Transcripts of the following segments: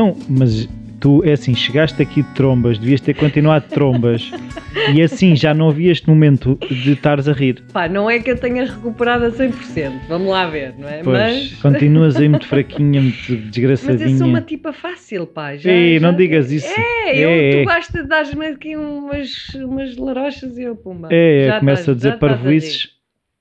Não, mas tu, é assim, chegaste aqui de trombas, devias ter continuado de trombas e assim já não havia este momento de estares a rir. Pá, não é que eu tenha recuperado a 100%, vamos lá ver, não é? Pois, Mas, continuas aí muito fraquinha, muito mas desgraçadinha. eu sou uma tipa fácil, pá. Já, Ei, já- não digas isso. É, eu, É, é. tu basta de dar-me aqui umas, umas larochas e eu, pumba. É, Já começa a dizer parvoices,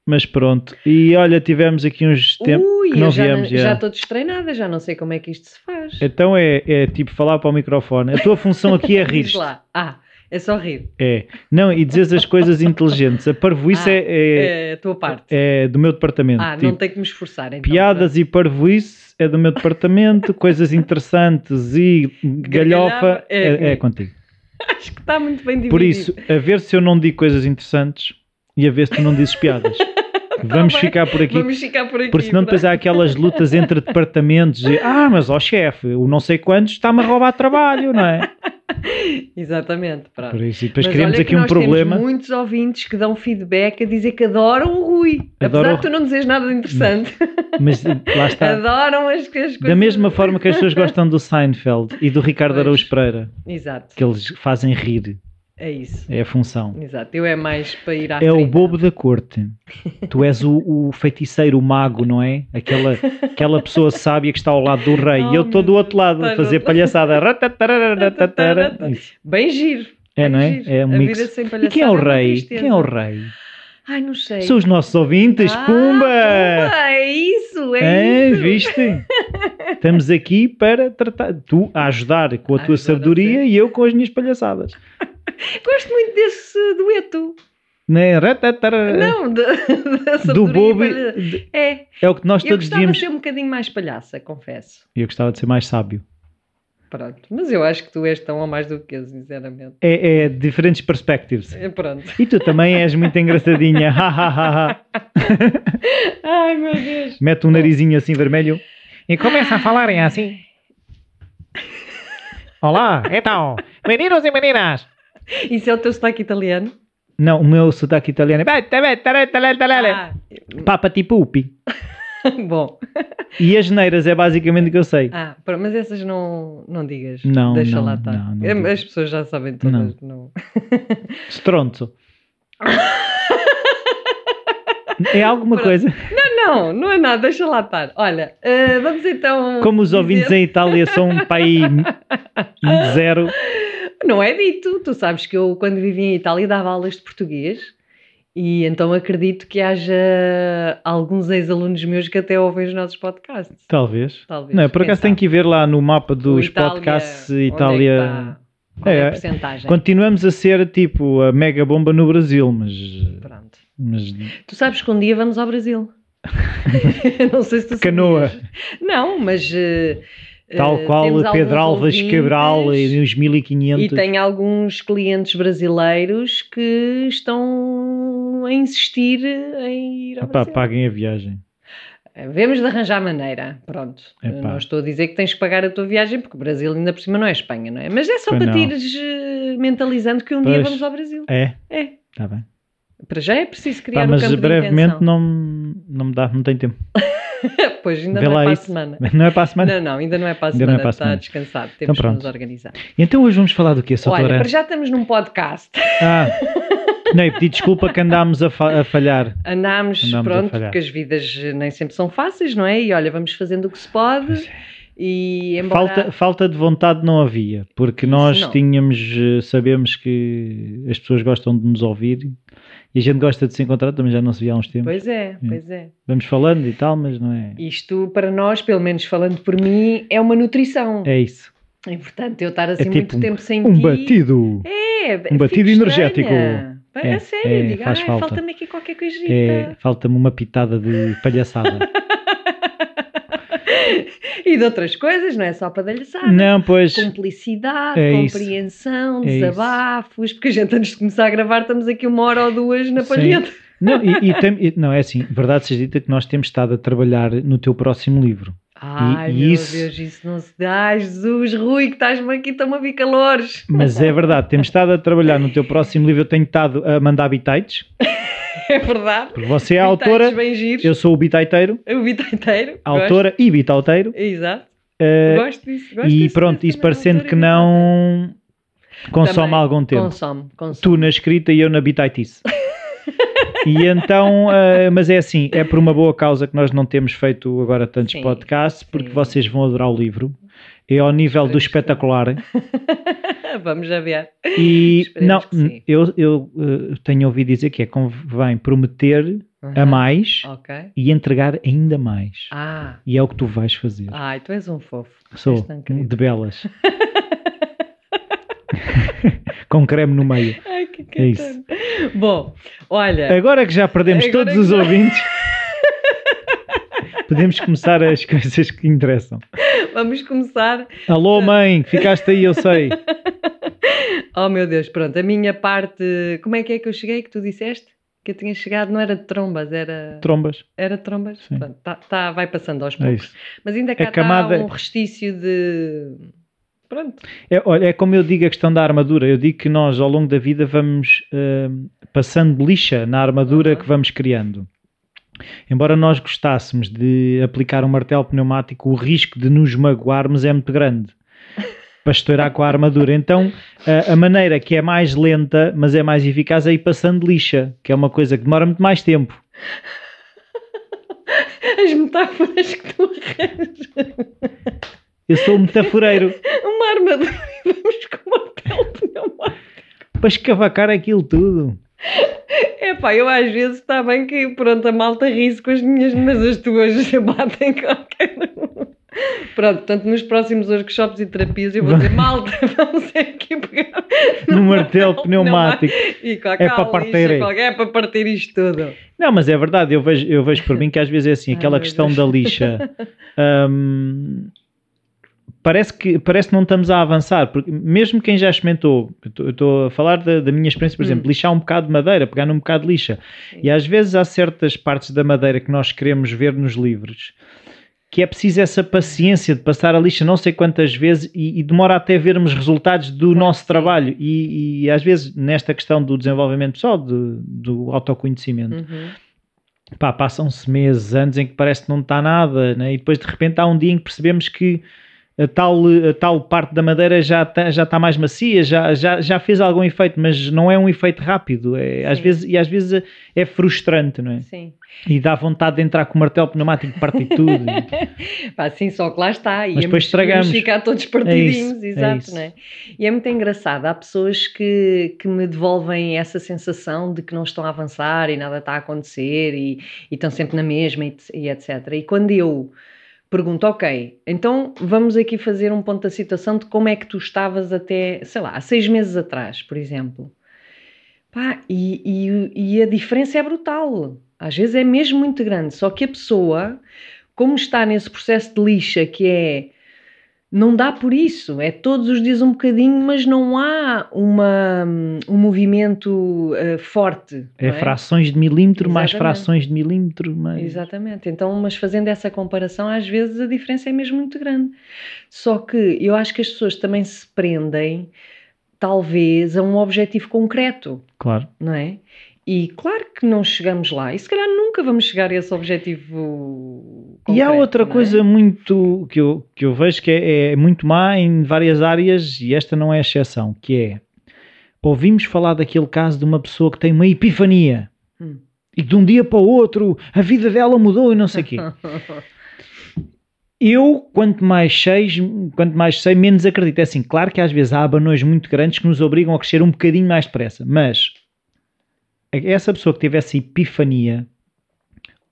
mas pronto. E olha, tivemos aqui uns tempos Ui, não eu já viemos. já. estou destreinada, já não sei como é que isto se faz. Então é, é tipo falar para o microfone. A tua função aqui é rir. Lá. Ah, é só rir. É. Não, e dizes as coisas inteligentes. A parvoíce Ah, é, é, É a tua parte. é do meu departamento. ah, Tipo, não tenho que me esforçar então. Piadas e parvoíce é do meu departamento, coisas interessantes e galhofa é é, é contigo. Acho que está muito bem dividido. Por isso, a ver se eu não digo coisas interessantes e a ver se tu não dizes piadas. Vamos Tá bem. ficar por aqui. Vamos ficar por aqui. Porque senão depois há aquelas lutas entre departamentos e, ah, mas ó chefe, o não sei quantos está-me a roubar trabalho, não é? Exatamente, pronto. Por isso, e depois Mas criamos aqui um problema. Temos muitos ouvintes que dão feedback a dizer que adoram o Rui. Adoram Apesar o- de tu não dizeres nada de interessante. Mas lá está. Adoram as, as coisas. Da mesma forma que as pessoas gostam do Seinfeld e do Ricardo Pois. Araújo Pereira, Exato. que eles fazem rir, É isso. é a função. Exato. Eu é mais para ir à É o bobo da corte. Tu és o, o feiticeiro, o mago, não é? Aquela, aquela pessoa sábia que está ao lado do rei. Oh, e eu estou do meu outro lado a fazer palhaçada. Bem giro. É, não é? giro. É um a mix. E quem é o uma rei? Quem é o rei? Ai, não sei. São os nossos ouvintes, Ah, pumba! É isso, é, É, isso. viste? Estamos aqui para tratar, tu a ajudar com a A tua a sabedoria ser. e eu com as minhas palhaçadas. Gosto muito desse dueto. Né? Ratatara. Não, da, da do bobo. de- É, É o que nós eu todos gostava de ser um bocadinho mais palhaça, confesso. Eu gostava de ser mais sábio. Pronto. Mas eu acho que tu és tão ou mais do que eu, sinceramente. É, é diferentes perspectives. É, Pronto. E tu também és muito engraçadinha. Ha, ha, ha, ha. Ai, meu Deus. Mete um narizinho assim vermelho. E começa a falarem assim. Olá, então, meninos e meninas. Isso é o teu sotaque italiano? Não, o meu sotaque italiano é. Ah, Papa tipupi. bom. E as neiras é basicamente o que eu sei. Ah, mas essas não, não digas. Não, Deixa não, lá estar. não, não É. As pessoas já sabem todas. Não. Stronzo. É alguma Pronto. coisa. não, não é nada, deixa lá estar. Olha, eh, vamos então. Como os ouvintes dizer- em Itália são um país zero. Não é dito. Tu sabes que eu, quando vivi em Itália, dava aulas de português e então acredito que haja alguns ex-alunos meus que até ouvem os nossos podcasts. Talvez. Talvez. Não, por Quem acaso tenho sabe? que ir ver lá no mapa dos Itália, podcasts é que Itália. é, É, a porcentagem? Continuamos a ser tipo a mega bomba no Brasil, mas. Pronto. mas Tu sabes que um dia vamos ao Brasil. não sei se tu Canoa. sabias. Não, mas. eh, tal eh, qual o Pedro Alves Cabral e uns 1500. E tem alguns clientes brasileiros que estão a insistir em ir ao Epá, Brasil. paguem a viagem. Vemos de arranjar maneira, pronto. Epá. Eu Não estou a dizer que tens que pagar a tua viagem, porque o Brasil ainda por cima não é Espanha, não é? Mas é só Pois para não. te ires eh, mentalizando que um dia Pois. vamos ao Brasil. É? É. Está bem. Para já é preciso criar Pá, um mas campo de brevemente intenção. não, não me dá, não tenho tempo. pois, ainda Vê não é para isso. a semana. Não é para a semana? Não, não, ainda não é para a Ainda não é semana, para a está semana. descansado, Então temos que pronto. nos organizar. Então hoje vamos falar do quê, Sr. Olha, para já estamos num podcast. Ah, não, e pedi desculpa que andámos a, fa- a falhar. Andámos, Andámos pronto, porque as vidas nem sempre são fáceis, não é? E olha, vamos fazendo o que se pode. E embora... Falta, falta de vontade não havia, porque nós não. tínhamos, eh, sabemos que as pessoas gostam de nos ouvir e a gente gosta de se encontrar, também já não se via há uns tempos. Pois é, pois é. Vamos falando e tal, mas não é. Isto, para nós, pelo menos falando por mim, é uma nutrição. É isso. E, portanto, eu estar assim É tipo muito tempo sem Um ti... batido. É, um batido energético. Pá, É, a sério, é, digo, faz ai, falta. falta-me aqui qualquer coisita. É, Falta-me uma pitada de palhaçada. E de outras coisas, não é só para palhaçada. não, pois. Cumplicidade, É compreensão, É isso. desabafos, porque a gente antes de começar a gravar estamos aqui uma hora ou duas na palheta. Não, e, e tem- não, é assim, verdade seja dita que nós temos estado a trabalhar no teu próximo livro. Ai, e meu isso- Deus, isso não se dá. Ai, Jesus, Rui, que estás-me aqui, estão-me a vir calores. Mas é verdade, temos estado a trabalhar no teu próximo livro, eu tenho estado a mandar bitites, É verdade. porque você é a autora, eu sou o bitaiteiro, O a autora e bitauteiro, Gosto. Exato. eh, Gosto disso. Gosto e disso, pronto, isso parecendo que não consome Também, algum tempo. Consome, consome. Tu na escrita e eu na bitaitice. e então, eh, mas é assim, é por uma boa causa que nós não temos feito agora tantos Sim, podcasts, porque sim. vocês vão adorar o livro. É ao nível do espetacular. Vamos já ver. E Esperemos não, eu, eu eh, tenho ouvido dizer que é convém prometer a Aham. mais Ok. e entregar ainda mais. Ah, E é o que tu vais fazer. ai, tu és um fofo. Sou de belas. Com creme no meio. Ai, que É isso. Bom, olha. Agora que já perdemos todos os já- ouvintes, podemos começar as coisas que interessam. Vamos começar. Alô, mãe, ficaste aí, eu sei. Oh meu Deus, pronto, a minha parte. Como é que é que eu cheguei? Que tu disseste? Que eu tinha chegado, não era de trombas, era. Trombas. Era de trombas? Sim. Pronto, tá, tá- vai passando aos É poucos. isso. Mas ainda cá A camada- está um restício de. Pronto. É, olha, é como eu digo a questão da armadura. Eu digo que nós, ao longo da vida, vamos hum, passando lixa na armadura Uhum. que vamos criando. Embora nós gostássemos de aplicar um martelo pneumático, o risco de nos magoarmos é muito grande para estourar com a armadura. Então, a, a maneira que é mais lenta, mas é mais eficaz, é ir passando lixa, que é uma coisa que demora muito mais tempo. As metáforas que tu arranjas. Eu sou um metaforeiro Uma armadura e vamos com uma pele pneumática. para escavacar aquilo tudo. É pá, eu às vezes está bem que pronto, a malta ri-se com as minhas, mas as tuas batem qualquer um. Pronto, portanto, nos próximos workshops e terapias eu vou dizer, malta, vamos aqui pegar No martelo pneumático. e com a É para partir. lixa, é para partir isto tudo. Não, mas é verdade, eu vejo, eu vejo por mim que às vezes é assim, Ai, aquela meu questão da lixa. hum, parece, que, parece que não estamos a avançar, porque mesmo quem já experimentou, eu estou- a falar da, da minha experiência, por Hum. exemplo, lixar um bocado de madeira, pegar num bocado de lixa. E às vezes há certas partes da madeira que nós queremos ver nos livros que é preciso essa paciência de passar a lixa não sei quantas vezes e, e demora até vermos resultados do nosso trabalho. E, e às vezes, nesta questão do desenvolvimento pessoal, do, do autoconhecimento, Uhum. pá, passam-se meses, anos em que parece que não está nada, né? e depois de repente há um dia em que percebemos que a tal, a tal parte da madeira já está já tá mais macia, já, já, já fez algum efeito, mas não é um efeito rápido. É, às vezes, e às vezes é frustrante, não é? Sim. E dá vontade de entrar com o martelo pneumático e partir tudo. Pá, sim, só que lá está. Mas íamos- depois estragamos. ficar todos É partidinhos, isso, é exato, isso. não é? E é muito engraçado. Há pessoas que, que me devolvem essa sensação de que não estão a avançar e nada está a acontecer e, e estão sempre na mesma e, e etc. E quando eu pergunto, ok, então vamos aqui fazer um ponto da situação de como é que tu estavas até, sei lá, há seis meses atrás, por exemplo. Pá, e, e, e a diferença é brutal. Às vezes é mesmo muito grande. Só que a pessoa, como está nesse processo de lixa que é. Não dá por isso, é todos os dias um bocadinho, mas não há uma, um movimento eh, forte. É não frações de milímetro, mais Exatamente. frações de milímetro, mais... Exatamente. Então, mas fazendo essa comparação, às vezes a diferença é mesmo muito grande. Só que eu acho que as pessoas também se prendem, talvez, a um objetivo concreto, Claro. não é? E claro que não chegamos lá, e se calhar nunca vamos chegar a esse objetivo concreto. e há outra é? coisa muito que eu, que eu vejo que é, é muito má em várias áreas, e esta não é exceção, que é ouvimos falar daquele caso de uma pessoa que tem uma epifania Hum. e de um dia para o outro a vida dela mudou e não sei o quê. Eu, quanto mais sei, quanto mais sei, menos acredito. É assim, claro que às vezes há abanões muito grandes que nos obrigam a crescer um bocadinho mais depressa, mas essa pessoa que teve essa epifania,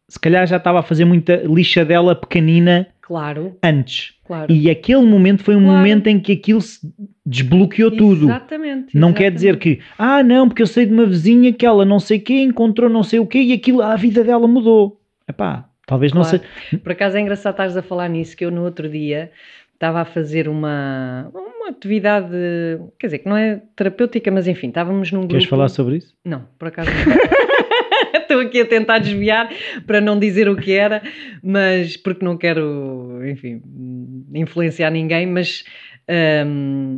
se calhar já estava a fazer muita lixa dela pequenina Claro, antes. claro. E aquele momento foi um Claro. momento em que aquilo se desbloqueou tudo. Exatamente. Não quer dizer que, ah, não, porque eu sei de uma vizinha que ela não sei quê, encontrou não sei o quê e aquilo, a vida dela mudou. Epá, talvez não Claro. seja. Por acaso é engraçado estares a falar nisso, que eu no outro dia estava a fazer uma, uma atividade, quer dizer, que não é terapêutica, mas enfim, estávamos num grupo... Queres falar sobre isso? Não, por acaso não. Estou aqui a tentar desviar para não dizer o que era, mas porque não quero, enfim, influenciar ninguém, mas hum,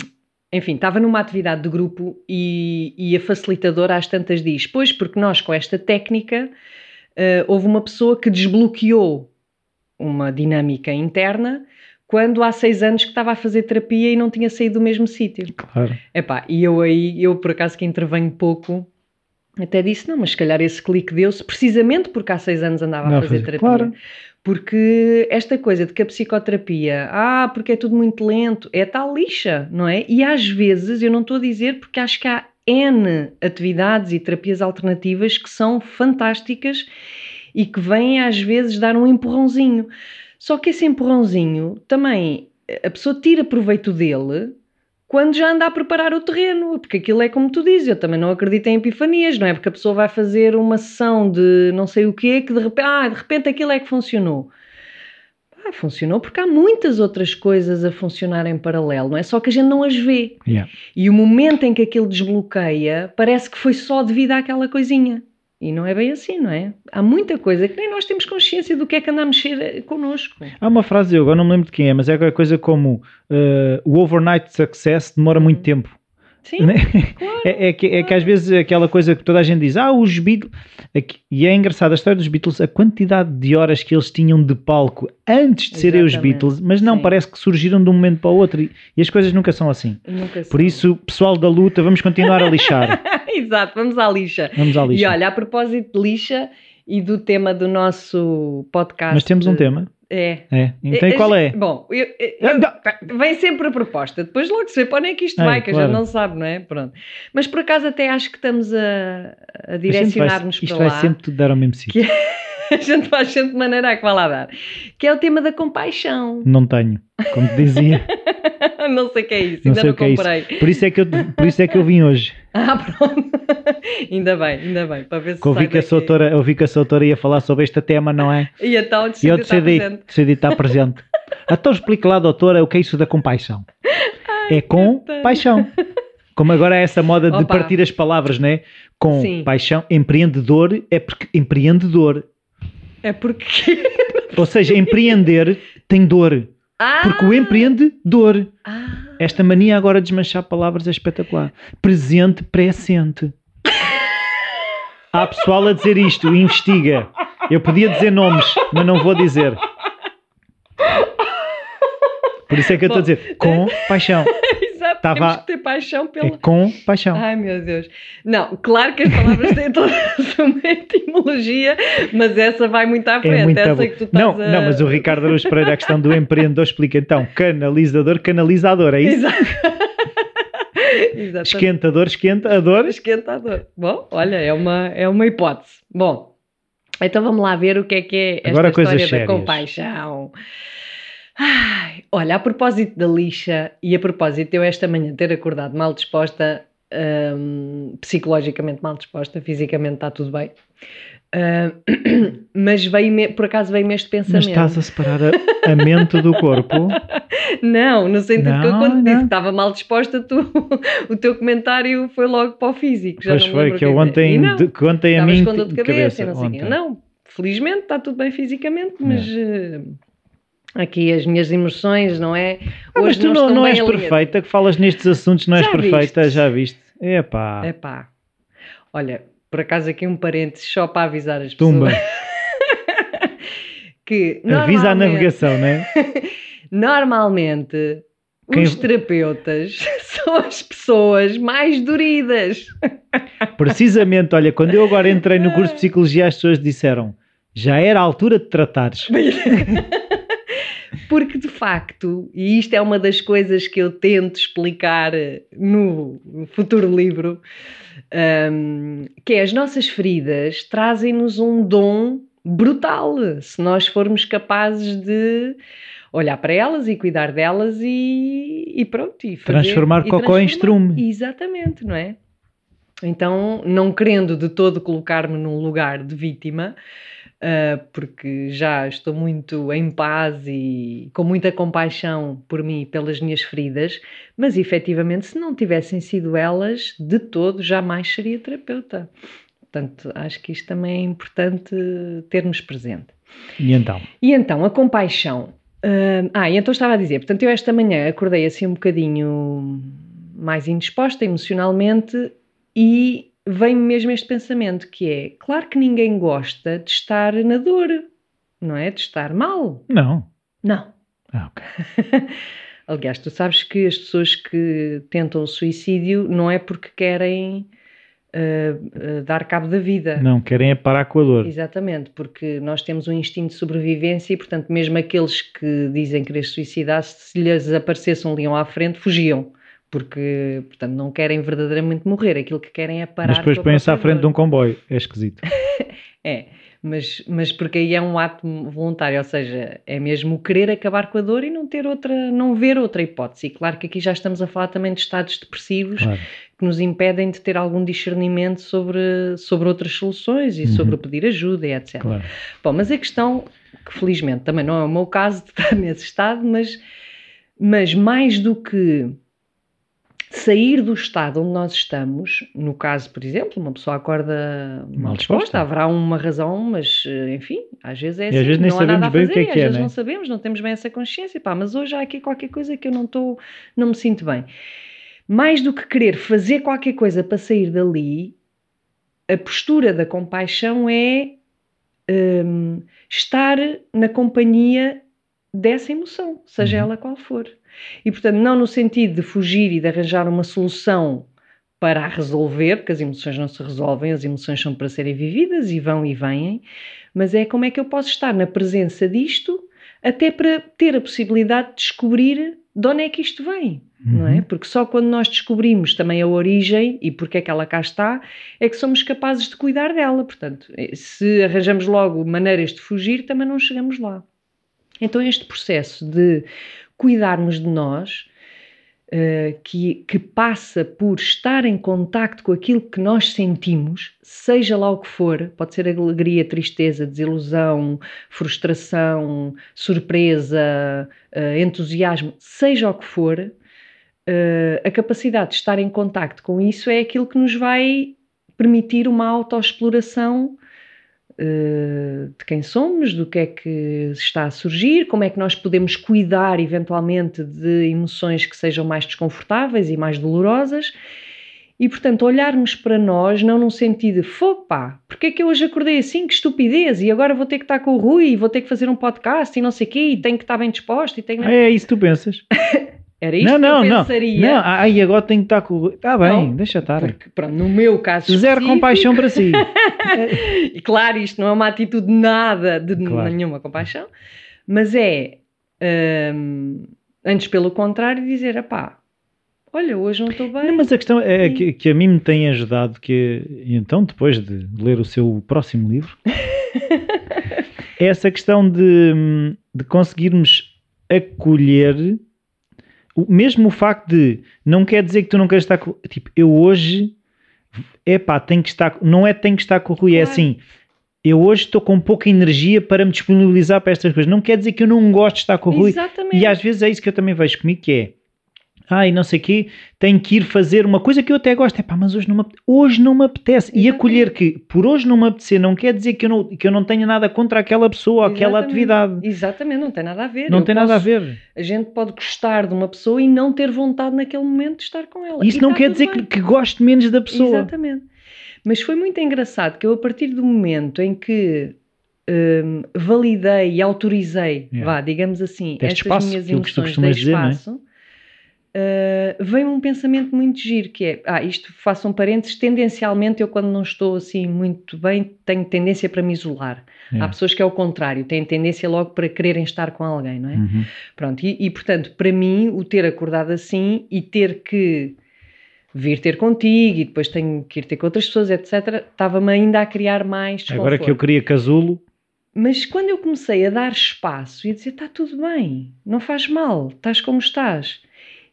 enfim, estava numa atividade de grupo e, e a facilitadora às tantas diz: Pois, porque nós com esta técnica eh, houve uma pessoa que desbloqueou uma dinâmica interna quando há seis anos que estava a fazer terapia e não tinha saído do mesmo sítio. Claro. Epá, e eu aí, eu por acaso que intervenho pouco, até disse, não, mas se calhar esse clique deu-se precisamente porque há seis anos andava Não, a fazer fazer- terapia. claro. Porque esta coisa de que a psicoterapia, ah, porque é tudo muito lento, é tal lixa, não é? E às vezes, eu não estou a dizer porque acho que há N atividades e terapias alternativas que são fantásticas e que vêm às vezes dar um empurrãozinho. Só que esse empurrãozinho também a pessoa tira proveito dele quando já anda a preparar o terreno, porque aquilo é como tu dizes, eu também não acredito em epifanias, não é? Porque a pessoa vai fazer uma sessão de não sei o quê, que de repente, ah, de repente aquilo é que funcionou. Ah, funcionou porque há muitas outras coisas a funcionar em paralelo, não é? Só que a gente não as vê. Yeah. E o momento em que aquilo desbloqueia, parece que foi só devido àquela coisinha. E não é bem assim, não é? Há muita coisa que nem nós temos consciência do que é que anda a mexer eh, connosco. Há uma frase, eu agora não me lembro de quem é, mas é qualquer coisa como eh, o overnight success demora muito tempo. Sim, Né? claro. É, é que, é que às vezes aquela coisa que toda a gente diz, ah, os Beatles. Aqui- e é engraçado a história dos Beatles, a quantidade de horas que eles tinham de palco antes de serem os. Beatles, mas não Sim. parece que surgiram de um momento para o outro e, e as coisas nunca são assim. Nunca Por sei. isso, pessoal da luta, vamos continuar a lixar. Exato, vamos à lixa. Vamos à E lixa. olha, a propósito de lixa e do tema do nosso podcast. mas temos um tema. É. É. Então e qual é? Bom, eu- eu- vem sempre a proposta, depois logo se vê para onde é que isto É, vai, que a claro. gente não sabe, não é? Pronto. Mas por acaso até acho que estamos a, a A gente vai- direcionar-nos Isto para vai lá. sempre tudo dar ao mesmo sítio. A gente faz sempre de maneira a que vá lá dar. Que é o tema da compaixão. Não tenho, como te dizia. não sei o que é isso, Não ainda não que é isso. comprei. Por isso é que eu, por isso é que eu vim hoje. Ah, pronto. ainda bem, ainda bem. Para ver se Que eu sai vi que, a daqui. autora, eu vi que a sua autora ia falar sobre este tema, não é? E então E eu decidi estar decidi, presente. decidi estar presente. Então explique lá, doutora, o que é isso da compaixão. é com paixão. Como agora é essa moda de Opa. partir as palavras, né? Com Sim. paixão, empreendedor é porque empreendedor. É porque. Ou seja, empreender tem dor. Ah! Porque o empreendedor. Ah! Esta mania agora de desmanchar palavras é espetacular. Presente, presente. Há pessoal a dizer isto, investiga. Eu podia dizer nomes, mas não vou dizer. Por isso é que eu estou a dizer com paixão. Tava- temos que ter paixão É pela. com paixão. Ai meu Deus. Não, claro que as palavras têm toda a sua etimologia, mas essa vai muito à frente. É muito essa que tu estás Não, a... não, mas o Ricardo Araújo Pereira, a questão do empreendedor, explica então canalizador, canalizador, é isso? Exato. Exatamente. Esquentador, esquentador. Esquentador. Bom, olha, é uma, é uma hipótese. Bom, então vamos lá ver o que é que é esta Agora história da sérias. compaixão. Ai, olha, a propósito da lixa e a propósito de eu esta manhã ter acordado mal disposta, hum, psicologicamente mal disposta, fisicamente está tudo bem, Hum, mas veio por acaso veio-me este Mas pensamento. estás a separar a, a mente do corpo. Não, no sentido que eu Não, quando disse não. que estava mal disposta, tu, o teu comentário foi logo para o físico. Já Pois não foi, que eu é ontem, não, de, que ontem a mim com dor de cabeça, e não. Não, felizmente está tudo bem fisicamente, mas eh, aqui as minhas emoções, não é? Ah, mas tu não, não bem és alinhadas. perfeita, que falas nestes assuntos, não és Já perfeita, viste? já viste? Epá, Epá. Olha, por acaso aqui um parênteses só para avisar as pessoas. tumba, que avisa a navegação, né? Normalmente, Quem- os terapeutas são as pessoas mais doridas. Precisamente, olha, quando eu agora entrei no curso de Psicologia, as pessoas disseram já era a altura de tratares. Porque de facto, e isto é uma das coisas que eu tento explicar eh, no futuro livro, hum, que é as nossas feridas trazem-nos um dom brutal se nós formos capazes de olhar para elas e cuidar delas e, e pronto. E fazer- Transformar e cocó em transformar. estrume. Exatamente, não é? Então, não querendo de todo colocar-me num lugar de vítima, ah, porque já estou muito em paz e com muita compaixão por mim e pelas minhas feridas, mas efetivamente, se não tivessem sido elas, de todo jamais seria terapeuta. Portanto, acho que isto também é importante termos presente. E então? E então, a compaixão. hum, ah, e então estava a dizer, portanto, eu esta manhã acordei assim um bocadinho mais indisposta emocionalmente e vem-me mesmo este pensamento que é, claro que ninguém gosta de estar na dor, não é? De estar mal. Não. Não. Ah, ok. Aliás, tu sabes que as pessoas que tentam o suicídio não é porque querem uh, uh, dar cabo da vida. Não, querem é parar com a dor. Exatamente, porque nós temos um instinto de sobrevivência e, portanto, mesmo aqueles que dizem querer suicidar, se lhes aparecesse um leão à frente, fugiam. Porque, portanto, não querem verdadeiramente morrer. Aquilo que querem é parar Mas depois põem-se à frente de um comboio. É esquisito. É, mas, mas porque aí é um ato voluntário, ou seja, é mesmo querer acabar com a dor e não ter outra, não ver outra hipótese. E claro que aqui já estamos a falar também de estados depressivos Claro. que nos impedem de ter algum discernimento sobre, sobre outras soluções e sobre o pedir ajuda e etc. Claro. Bom, mas a questão, que felizmente também não é o meu caso de estar nesse estado, mas, mas mais do que sair do estado onde nós estamos, no caso, por exemplo, uma pessoa acorda mal disposta, haverá uma razão, mas eh, enfim, às vezes é E assim, às vezes nem não há nada a sabemos bem o fazer, que é e que às é, vezes né? não sabemos, não temos bem essa consciência, pá, mas hoje há aqui qualquer coisa que eu não estou, não me sinto bem. Mais do que querer fazer qualquer coisa para sair dali, a postura da compaixão é hum, estar na companhia dessa emoção, seja Uhum. ela qual for. E portanto, não no sentido de fugir e de arranjar uma solução para a resolver, porque as emoções não se resolvem, as emoções são para serem vividas e vão e vêm, mas é como é que eu posso estar na presença disto até para ter a possibilidade de descobrir de onde é que isto vem, não é? Uhum. Porque só quando nós descobrimos também a origem e porque é que ela cá está, é que somos capazes de cuidar dela. Portanto, eh, se arranjamos logo maneiras de fugir, também não chegamos lá. Então, este processo de cuidarmos de nós, eh, que, que passa por estar em contacto com aquilo que nós sentimos, seja lá o que for, pode ser alegria, tristeza, desilusão, frustração, surpresa, eh, entusiasmo, seja o que for, eh, a capacidade de estar em contacto com isso é aquilo que nos vai permitir uma autoexploração de quem somos, do que é que está a surgir, como é que nós podemos cuidar eventualmente de emoções que sejam mais desconfortáveis e mais dolorosas. E, portanto, olharmos para nós não num sentido de fogo, pá, porque é que eu hoje acordei assim, que estupidez, e agora vou ter que estar com o Rui, e vou ter que fazer um podcast e não sei o quê, e tenho que estar bem disposto, e tenho... Ah, é isso que tu pensas? Era isto não, não, que eu não. pensaria. Não, ai, agora tenho que estar com. Está bem, Não, deixa estar. Porque, pronto, no meu caso Zero compaixão para si. E claro, isto não é uma atitude nada de Claro. nenhuma compaixão, mas é hum, antes pelo contrário dizer, pá, olha, hoje não estou bem. Não, mas a questão é que, que a mim me tem ajudado que então depois de ler o seu próximo livro é essa questão de, hum, de conseguirmos acolher mesmo o facto de não quer dizer que tu não queres estar com tipo eu hoje é pá tenho que estar não é tenho que estar com o Rui é assim eu hoje estou com pouca energia para me disponibilizar para estas coisas. Não quer dizer que eu não gosto de estar com o Rui. Exatamente. e às vezes é isso que eu também vejo comigo, que é ai, não sei o quê, tenho que ir fazer uma coisa que eu até gosto, é pá, mas hoje não me apetece, hoje não me apetece. E acolher que por hoje não me apetecer não quer dizer que eu não, que eu não tenha nada contra aquela pessoa, aquela Exatamente. atividade. Exatamente, não tem nada a ver. Não Eu tem nada a posso- ver. A gente pode gostar de uma pessoa e não ter vontade naquele momento de estar com ela. Isso E não está quer dizer que, que goste menos da pessoa. Exatamente. Mas foi muito engraçado que eu, a partir do momento em que hum, validei e autorizei, Yeah. vá, digamos assim, Deste estas espaço, minhas tu emoções, dizer, não é? espaço, uh, veio um pensamento muito giro, que é, ah, isto faço um parênteses, tendencialmente eu quando não estou assim muito bem, tenho tendência para me isolar. Há Yeah. pessoas que é o contrário, têm tendência logo para quererem estar com alguém, não é? Uhum. Pronto, e, e, portanto, para mim, o ter acordado assim e ter que vir ter contigo e depois tenho que ir ter com outras pessoas, etc., estava-me ainda a criar mais desconforto. Agora que eu queria casulo, Mas quando eu comecei a dar espaço e a dizer está tudo bem, não faz mal, estás como estás,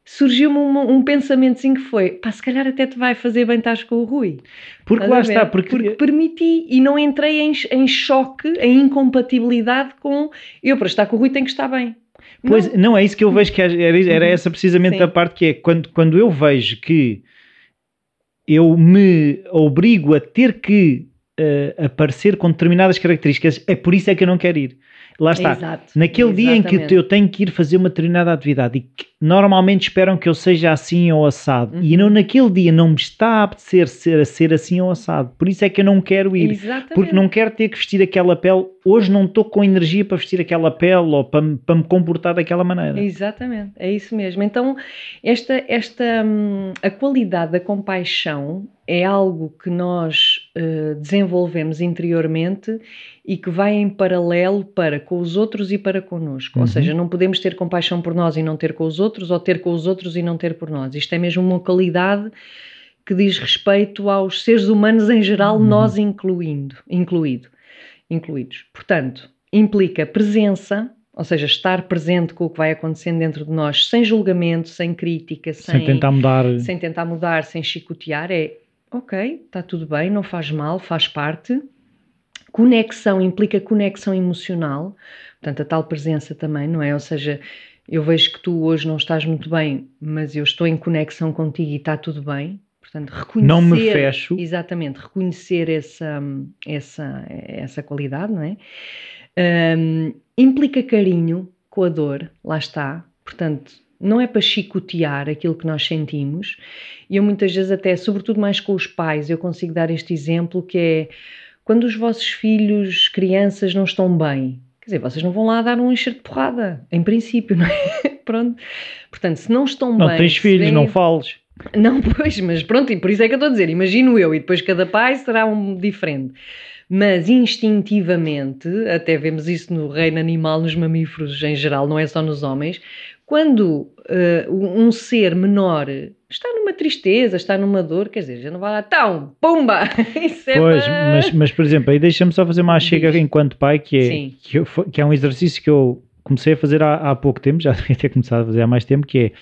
surgiu-me um, um pensamentozinho que foi pá, se calhar até te vai fazer bem estás com o Rui. porque Estás lá está, porque, porque permiti e não entrei em, em choque, em incompatibilidade com eu para estar com o Rui tenho que estar bem. Pois, Não. não, é isso que eu vejo que era, era essa precisamente Sim. a parte que é quando, quando eu vejo que eu me obrigo a ter que eh, aparecer com determinadas características, é por isso é que eu não quero ir. Lá está. Exato, Naquele dia em que exatamente. eu tenho que ir fazer uma determinada atividade e que normalmente esperam que eu seja assim ou assado, e Uhum. não, naquele dia não me está a apetecer ser, ser assim ou assado, por isso é que eu não quero ir. Exatamente. Porque não quero ter que vestir aquela pele. Hoje não estou com energia para vestir aquela pele ou para, me- para me comportar daquela maneira. Exatamente, é isso mesmo. Então, esta, esta hum, a qualidade da compaixão é algo que nós eh, desenvolvemos interiormente e que vai em paralelo para com os outros e para connosco. Uhum. Ou seja, não podemos ter compaixão por nós e não ter com os outros, ou ter com os outros e não ter por nós. Isto é mesmo uma qualidade que diz respeito aos seres humanos em geral, Uhum. nós incluindo, incluído, incluídos. Portanto, implica presença, ou seja, estar presente com o que vai acontecendo dentro de nós, sem julgamento, sem crítica, sem, Sem tentar mudar. sem tentar mudar, sem chicotear, é ok, está tudo bem, não faz mal, faz parte. Conexão implica conexão emocional, portanto, a tal presença também, não é? Ou seja, eu vejo que tu hoje não estás muito bem, mas eu estou em conexão contigo e está tudo bem. Portanto, reconhecer, Não me fecho. Exatamente, reconhecer essa, essa, essa qualidade, não é? Hum, implica carinho com a dor, lá está. Portanto, não é para chicotear aquilo que nós sentimos. E eu muitas vezes até, sobretudo mais com os pais, eu consigo dar este exemplo que é quando os vossos filhos, crianças, não estão bem. Quer dizer, vocês não vão lá dar um enxerto de porrada, em princípio, não é? Pronto. Portanto, se não estão Não bem... tens se filhos, veem- não fales. não, pois, mas pronto, e por isso é que eu estou a dizer, imagino eu, e depois cada pai será um diferente. Mas instintivamente, até vemos isso no reino animal, nos mamíferos em geral, não é só nos homens, quando eh, um ser menor está numa tristeza, está numa dor, quer dizer, já não vai lá, tão, pumba! Isso é Pois, para- mas, mas por exemplo, aí deixa-me só fazer uma chega Diz. enquanto pai, que é, que, eu que é um exercício que eu comecei a fazer há, há pouco tempo, já devia ter começado a fazer há mais tempo, que é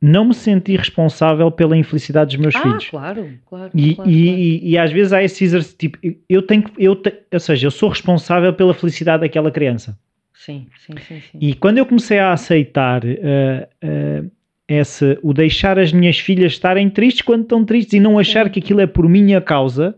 não me sentir responsável pela infelicidade dos meus Ah, filhos. claro, claro. E, claro, e, claro. e- e às vezes há esse exercício, tipo, eu tenho que, eu te- ou seja, eu sou responsável pela felicidade daquela criança. Sim, sim, sim, sim. E quando eu comecei a aceitar eh, eh, esse, o deixar as minhas filhas estarem tristes quando estão tristes e não achar Sim. que aquilo é por minha causa,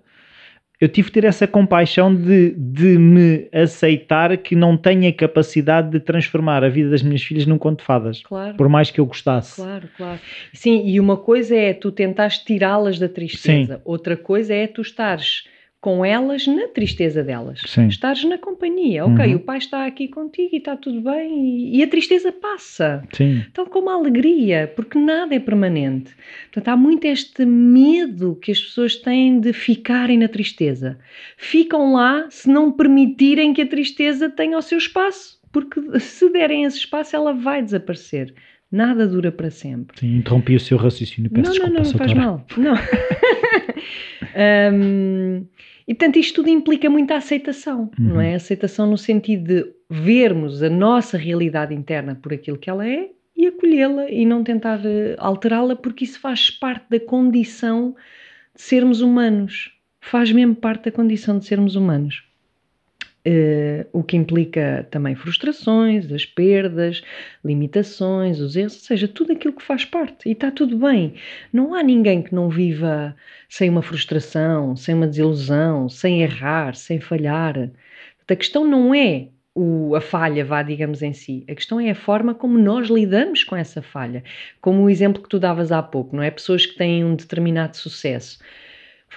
eu tive que ter essa compaixão de, de me aceitar que não tenho a capacidade de transformar a vida das minhas filhas num conto de fadas, Claro. por mais que eu gostasse. Claro, claro. Sim, e uma coisa é tu tentares tirá-las da tristeza, outra coisa é tu estares com elas na tristeza delas. Sim. Estares na companhia. Ok, Uhum. o pai está aqui contigo e está tudo bem e, e a tristeza passa. Sim, Tal como a alegria, porque nada é permanente. Portanto, há muito este medo que as pessoas têm de ficarem na tristeza. Ficam lá se não permitirem que a tristeza tenha o seu espaço, porque se derem esse espaço, ela vai desaparecer. Nada dura para sempre. sim, interrompi o seu raciocínio, peço não, desculpa. não, não, não faz mal. Não. Hum, e portanto, isto tudo implica muita aceitação, Uhum. não é? Aceitação no sentido de vermos a nossa realidade interna por aquilo que ela é e acolhê-la e não tentar eh, alterá-la, porque isso faz parte da condição de sermos humanos. Faz mesmo parte da condição de sermos humanos. Eh, o que implica também frustrações, as perdas, limitações, os erros, ou seja, tudo aquilo que faz parte. E está tudo bem. Não há ninguém que não viva sem uma frustração, sem uma desilusão, sem errar, sem falhar. A questão não é o- a falha, vá, digamos em si. A questão é a forma como nós lidamos com essa falha. Como o exemplo que tu davas há pouco, não é? Pessoas que têm um determinado sucesso.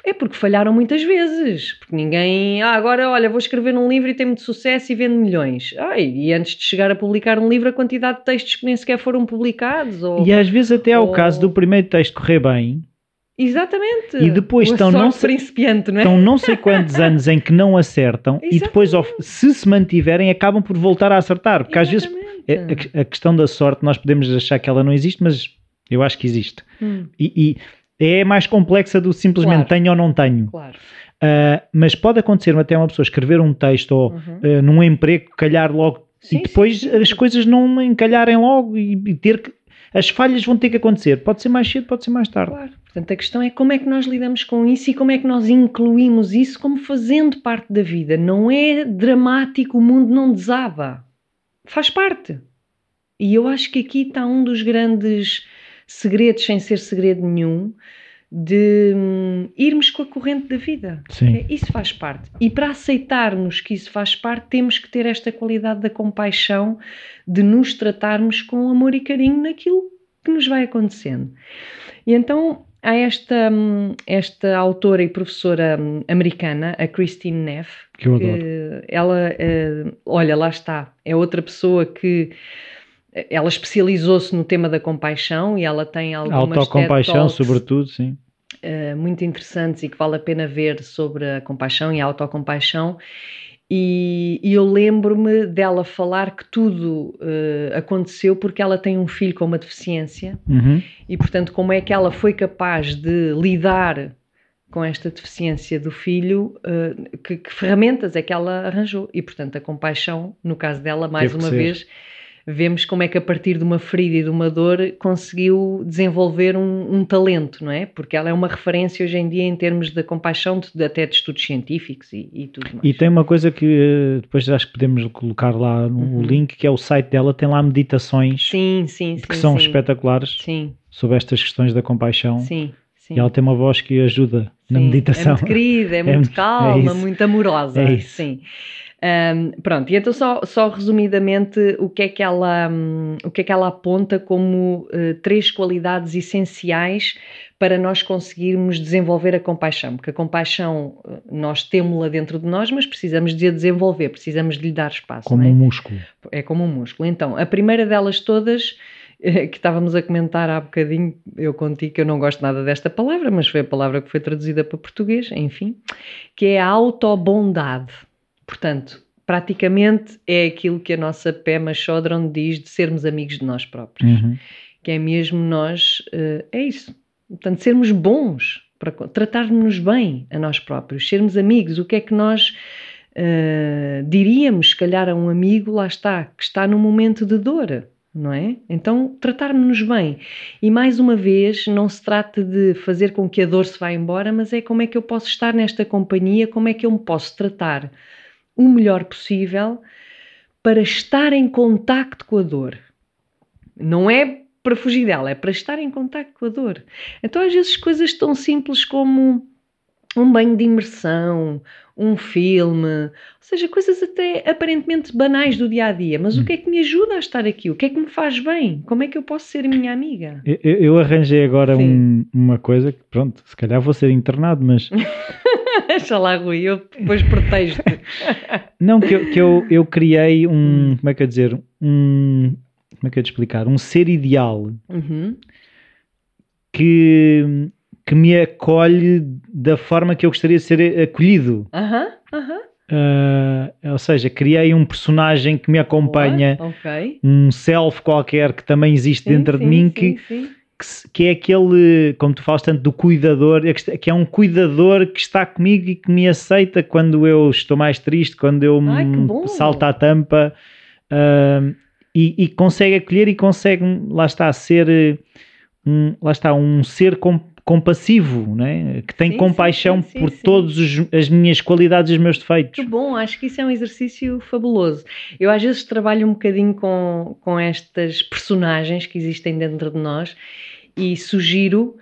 É porque falharam muitas vezes. Porque ninguém. Ah, agora, olha, vou escrever um livro e tem muito sucesso e vende milhões. Ai, e antes de chegar a publicar um livro, a quantidade de textos que nem sequer foram publicados. Ou... E às vezes até há o ou- caso do primeiro texto correr bem, Exatamente. E depois estão não se- principiante, não é? estão não sei quantos anos em que não acertam e depois, se se mantiverem, acabam por voltar a acertar. Porque às vezes Exatamente. é- a, a questão da sorte, nós podemos achar que ela não existe, mas eu acho que existe. Hum, E, e é mais complexa do simplesmente Claro. tenho ou não tenho. claro. Ah, mas pode acontecer até uma pessoa escrever um texto ou Uhum. ah, num emprego calhar logo Sim, e depois sim, sim. as coisas não encalharem logo e, e ter que. As falhas vão ter que acontecer. Pode ser mais cedo, pode ser mais tarde. Claro. Portanto, a questão é como é que nós lidamos com isso e como é que nós incluímos isso como fazendo parte da vida. Não é dramático, o mundo não desaba. Faz parte. E eu acho que aqui está um dos grandes segredos, sem ser segredo nenhum, de hum, irmos com a corrente da vida. Sim. É, Isso faz parte. E para aceitarmos que isso faz parte, temos que ter esta qualidade da compaixão, de nos tratarmos com amor e carinho naquilo que nos vai acontecendo. E então há esta, hum, esta autora e professora hum, americana, a Christine Neff, Que eu adoro. que ela, eh, olha, lá está, é outra pessoa que ela especializou-se no tema da compaixão e ela tem algumas Autocompaixão, TED Talks, sobretudo, sim. eh, muito interessantes e que vale a pena ver sobre a compaixão e a autocompaixão. E, e eu lembro-me dela falar que tudo eh, aconteceu porque ela tem um filho com uma deficiência Uhum. e, portanto, como é que ela foi capaz de lidar com esta deficiência do filho, eh, que, que ferramentas é que ela arranjou? E, portanto, a compaixão, no caso dela, mais Teve uma ser. Vemos como é que a partir de uma ferida e de uma dor conseguiu desenvolver um, um talento, não é? Porque ela é uma referência hoje em dia em termos de compaixão, de, até de estudos científicos e, e tudo mais. E tem uma coisa que eh, depois acho que podemos colocar lá no Uhum. link, que é o site dela, tem lá meditações Sim, sim, sim. que são sim. espetaculares Sim, sobre estas questões da compaixão. sim, sim. E ela tem uma voz que ajuda na Sim, meditação. É muito querida, é, É muito é calma, isso. muito amorosa. É. Sim. Ahm, pronto, e então só, só resumidamente o que é que ela, hum, o que é que ela aponta como eh, três qualidades essenciais para nós conseguirmos desenvolver a compaixão, porque a compaixão eh, nós temos-la dentro de nós, mas precisamos de a desenvolver, precisamos de lhe dar espaço. Como é? um músculo. é como um músculo. Então, a primeira delas todas, eh, que estávamos a comentar há bocadinho, eu contigo que eu não gosto nada desta palavra, mas foi a palavra que foi traduzida para português, enfim, que é a autobondade. Portanto, praticamente é aquilo que a nossa Pema Chodron diz de sermos amigos de nós próprios. Uhum. Que é mesmo nós, eh, é isso. Portanto, sermos bons, para tratar-nos bem a nós próprios, sermos amigos. O que é que nós eh, diríamos, se calhar, a um amigo, lá está, que está num momento de dor, não é? Então, tratar-nos bem. E mais uma vez, não se trata de fazer com que a dor se vá embora, mas é como é que eu posso estar nesta companhia, como é que eu me posso tratar o melhor possível para estar em contacto com a dor. Não é para fugir dela, é para estar em contacto com a dor. Então, às vezes, coisas tão simples como um banho de imersão, um filme, ou seja, coisas até aparentemente banais do dia a dia, mas o que é que me ajuda a estar aqui? O que é que me faz bem? Como é que eu posso ser minha amiga? Eu, eu- arranjei agora um- uma coisa que, pronto, se calhar vou ser internado, mas Deixa lá, Rui, eu depois protejo-te. não, que eu, que eu, eu criei um, como é que eu ia dizer, um, como é que eu te explicar, um ser ideal Uhum. que, que me acolhe da forma que eu gostaria de ser acolhido. Aham, aham. Ah, ou seja, criei um personagem que me acompanha, Boa, Ok. um self qualquer que também existe Sim, dentro de sim, mim sim, que. Que, que é aquele, como tu falas tanto do cuidador, é que é um cuidador que está comigo e que me aceita quando eu estou mais triste, quando eu Ai, me salto à tampa ah, e, e consegue acolher e consegue, lá está, ser eh, um, lá está, um ser com- compassivo, né? que tem Sim, compaixão sim, sim, por todas as minhas qualidades e os meus defeitos. Que bom, acho que isso é um exercício fabuloso. Eu às vezes trabalho um bocadinho com, com estas personagens que existem dentro de nós e sugiro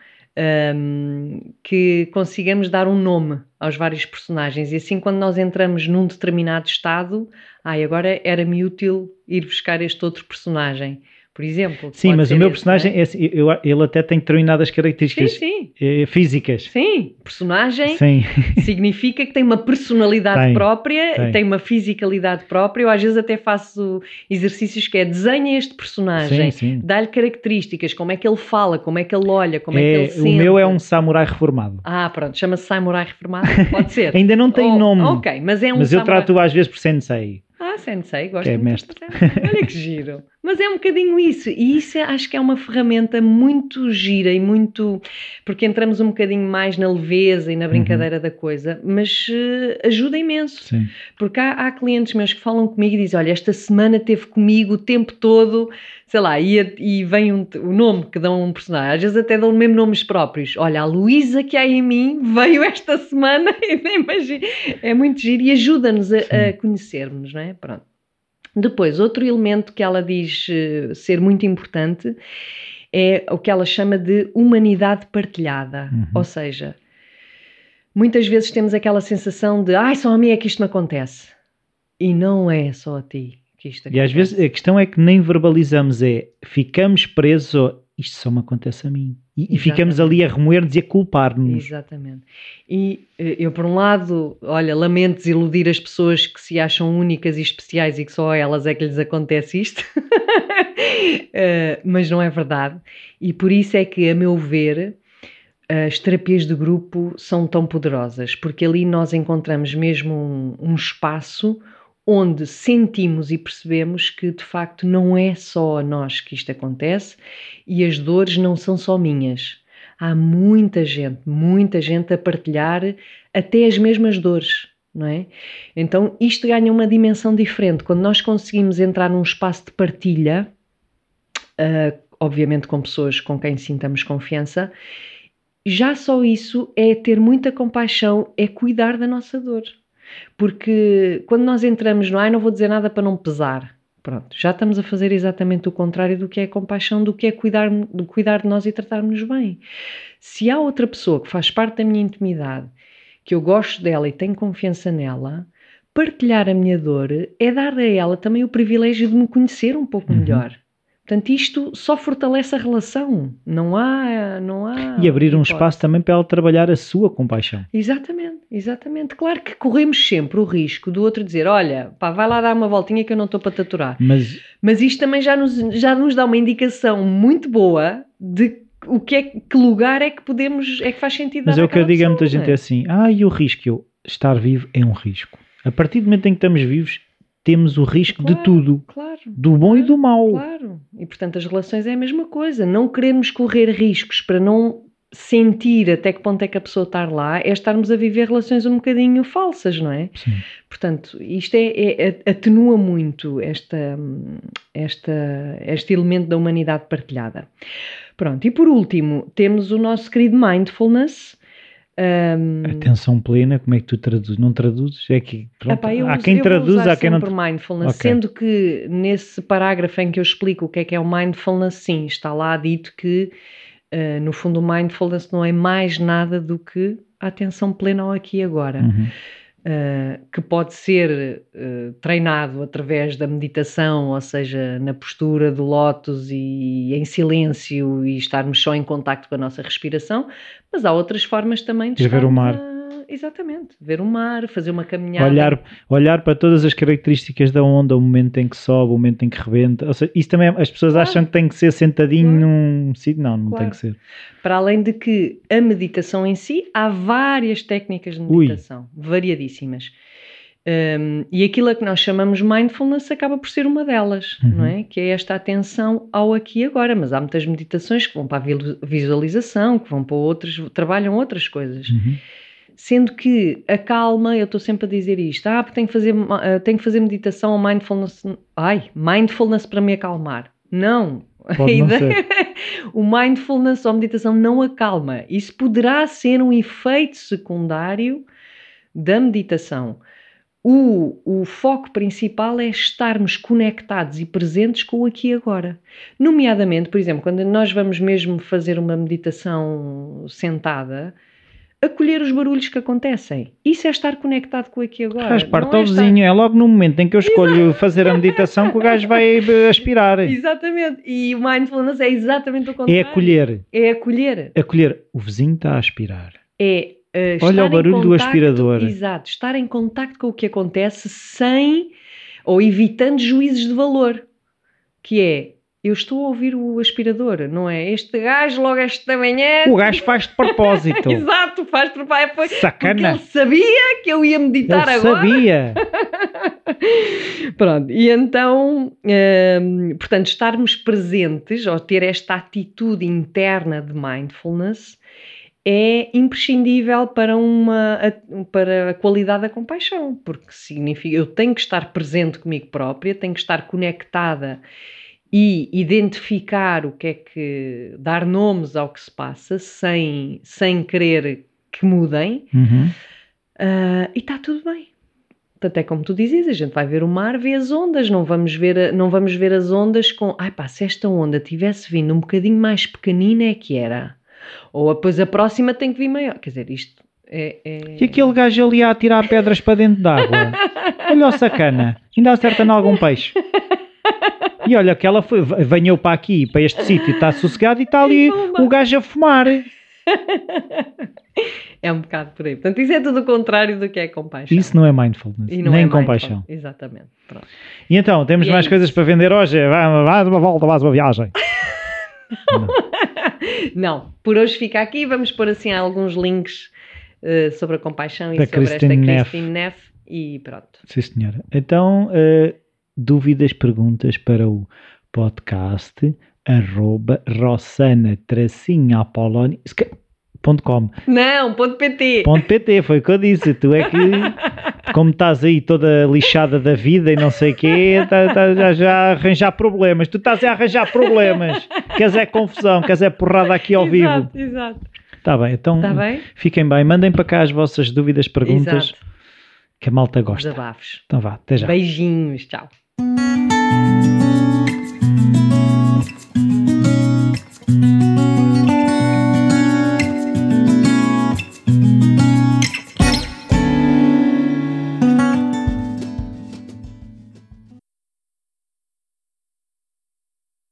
hum, que consigamos dar um nome aos vários personagens e assim quando nós entramos num determinado estado, ai, agora era-me útil ir buscar este outro personagem. Por exemplo. Sim, mas o meu personagem, é? é eu- ele até tem determinadas Sim, características sim, eh, físicas. sim. Personagem Sim, significa que tem uma personalidade Tem, própria, tem. tem. uma fisicalidade própria. Eu às vezes até faço exercícios que é desenha este personagem, sim, sim. dá-lhe características, como é que ele fala, como é que ele olha, como é, que ele É, sente. o meu é um samurai reformado. Ah, pronto, chama-se Samurai Reformado, pode ser. Ainda não tem Oh, nome, Ok, mas é um mas eu samurai- trato às vezes por sensei. Ah, sensei, gosto Que é mestre. Olha que giro. Mas é um bocadinho isso. E isso é- acho que é uma ferramenta muito gira e muito. Porque entramos um bocadinho mais na leveza e na brincadeira da coisa, mas eh, ajuda imenso. Sim. Porque há, há clientes meus que falam comigo e dizem: Olha, esta semana teve comigo o tempo todo, sei lá, e, e vem um- o nome que dão a um personagem, às vezes até dão mesmo nomes próprios. Olha, a Luísa que há em mim veio esta semana e nem imagino. É muito giro e ajuda-nos a, a conhecermos, não é? Pronto. Depois, outro elemento que ela diz eh, ser muito importante é o que ela chama de humanidade partilhada. Uhum. Ou seja, muitas vezes temos aquela sensação de ai, só a mim é que isto me acontece. E não é só a ti que isto acontece. E às vezes a questão é que nem verbalizamos, é ficamos presos, isto só me acontece a mim. E, e ficamos ali a remoer-nos e a culpar-nos. Exatamente. E eh, eu, por um lado, olha, lamento desiludir as pessoas que se acham únicas e especiais e que só a elas é que lhes acontece isto, Eh, mas não é verdade. E por isso é que, a meu ver, as terapias de grupo são tão poderosas, porque ali nós encontramos mesmo um, um espaço onde sentimos e percebemos que de facto não é só a nós que isto acontece e as dores não são só minhas. Há muita gente, muita gente a partilhar até as mesmas dores, não é? Então isto ganha uma dimensão diferente. Quando nós conseguimos entrar num espaço de partilha, uh, obviamente com pessoas com quem sintamos confiança, já só isso é ter muita compaixão, é cuidar da nossa dor. Porque quando nós entramos no ai, não vou dizer nada para não pesar. Pronto, já estamos a fazer exatamente o contrário do que é compaixão, do que é cuidar, do cuidar de nós e tratar-nos bem. Se há outra pessoa que faz parte da minha intimidade, que eu gosto dela e tenho confiança nela, partilhar a minha dor é dar a ela também o privilégio de me conhecer um pouco Uhum. melhor. Portanto, isto só fortalece a relação. Não há, não há E abrir um hipótese. espaço também para ela trabalhar a sua compaixão. Exatamente, exatamente. Claro que corremos sempre o risco do outro dizer: Olha, pá, vai lá dar uma voltinha que eu não estou para te aturar. Mas Mas isto também já nos, já nos dá uma indicação muito boa de o que é que lugar é que podemos, é que faz sentido Mas é o que eu digo a muita pessoa, gente é assim: ah, e o risco? Eu, estar vivo é um risco. A partir do momento em que estamos vivos, temos o risco de Claro. tudo, Claro. Do bom e do mau. Claro. E portanto as relações é a mesma coisa. Não queremos correr riscos para não sentir até que ponto é que a pessoa está lá, é estarmos a viver relações um bocadinho falsas, não é? Sim. Portanto, isto é, é- atenua muito esta, esta, este elemento da humanidade partilhada. Pronto, e por último, temos o nosso querido mindfulness. Um, Atenção plena, como é que tu traduzes? Não traduzes? É que pronto, Epá, há uso- quem traduz, há quem não. mindfulness, Ok. sendo que nesse parágrafo em que eu explico o que é que é o mindfulness, sim, está lá dito que eh, no fundo o mindfulness não é mais nada do que a atenção plena ao aqui e agora, Uhum. Eh, que pode ser eh, treinado através da meditação, ou seja, na postura do lótus e em silêncio e estarmos só em contacto com a nossa respiração, mas há outras formas também de Ir ver o mar. a- Exatamente, ver o mar, fazer uma caminhada. Olhar, olhar para todas as características da onda, o momento em que sobe, o momento em que rebenta. Ou seja, isso também as pessoas Claro. acham que tem que ser sentadinho Claro. num sítio. Não, não tem Claro. que ser. Para além de que a meditação em si, há várias técnicas de Ui. meditação, variadíssimas. Um, e aquilo a que nós chamamos mindfulness acaba por ser uma delas, Uhum. não é? Que é esta atenção ao aqui e agora. Mas há muitas meditações que vão para a visualização, que vão para outras, trabalham outras coisas. Uhum. Sendo que a calma, eu estou sempre a dizer isto, ah, porque tenho que fazer, ah, tenho que fazer meditação ou mindfulness. Ai, mindfulness para me acalmar. Não. Pode a ideia, o mindfulness ou meditação não acalma. Isso poderá ser um efeito secundário da meditação. O, o foco principal é estarmos conectados e presentes com o aqui e agora. Nomeadamente, por exemplo, quando nós vamos mesmo fazer uma meditação sentada, acolher os barulhos que acontecem. Isso é estar conectado com aqui agora. Faz parte não é ao estar- vizinho. É logo no momento em que eu escolho fazer a meditação que o gajo vai aspirar. Exatamente. E o mindfulness é exatamente o contrário. É acolher. É acolher. Acolher. O vizinho está a aspirar. É uh, Olha o barulho em do contacto- aspirador. Exato, estar em contacto com o que acontece sem ou evitando juízes de valor, que é eu estou a ouvir o aspirador, não é? Este gajo logo esta manhã. O gajo faz de propósito. Exato, faz por pai, foi porque Sacana. ele sabia que eu ia meditar Ele agora. sabia. Pronto, e então, hum, portanto, estarmos presentes ou ter esta atitude interna de mindfulness é imprescindível para, uma, para a qualidade da compaixão, porque significa eu tenho que estar presente comigo própria, tenho que estar conectada e identificar o que é que. dar nomes ao que se passa sem, sem querer que mudem, Uhum. ah, e está tudo bem. Portanto, é como tu dizes, a gente vai ver o mar, vê as ondas, não vamos ver, a- não vamos ver as ondas com, ai pá, se esta onda tivesse vindo um bocadinho mais pequenina é que era. Ou depois a próxima tem que vir maior. Quer dizer, isto é... é- E aquele gajo ali a tirar pedras para dentro d'água. Olha o sacana. Ainda acerta em algum peixe. E olha que ela foi, venhou para aqui, para este sítio, está sossegado e está ali o gajo a fumar. É um bocado por aí. Portanto, isso é tudo o contrário do que é compaixão. Isso não é mindfulness, E não nem é compaixão. mindful. Exatamente. Pronto. E então, temos E é mais isso. coisas para vender hoje? Mais uma volta, mais uma viagem. Não, por hoje fica aqui. Vamos pôr assim alguns links eh, sobre a compaixão e Da sobre Christine esta Neff. Christine Neff. E pronto. Sim, senhora. Então, eh, dúvidas, perguntas para o podcast arroba rossana tracinho apolónio ponto com. Não, ponto PT. Ponto PT, foi o que eu disse. Tu é que, como estás aí toda lixada da vida e não sei o quê, tá, tá, já, a arranjar problemas. Tu estás a arranjar problemas. Queres é confusão, queres é porrada aqui ao vivo. Exato, exato. Está bem, então Está bem? fiquem bem. Mandem para cá as vossas dúvidas, perguntas, Exato. que a malta gosta. Desabafos. Então vá, até já. Beijinhos. Tchau. thank you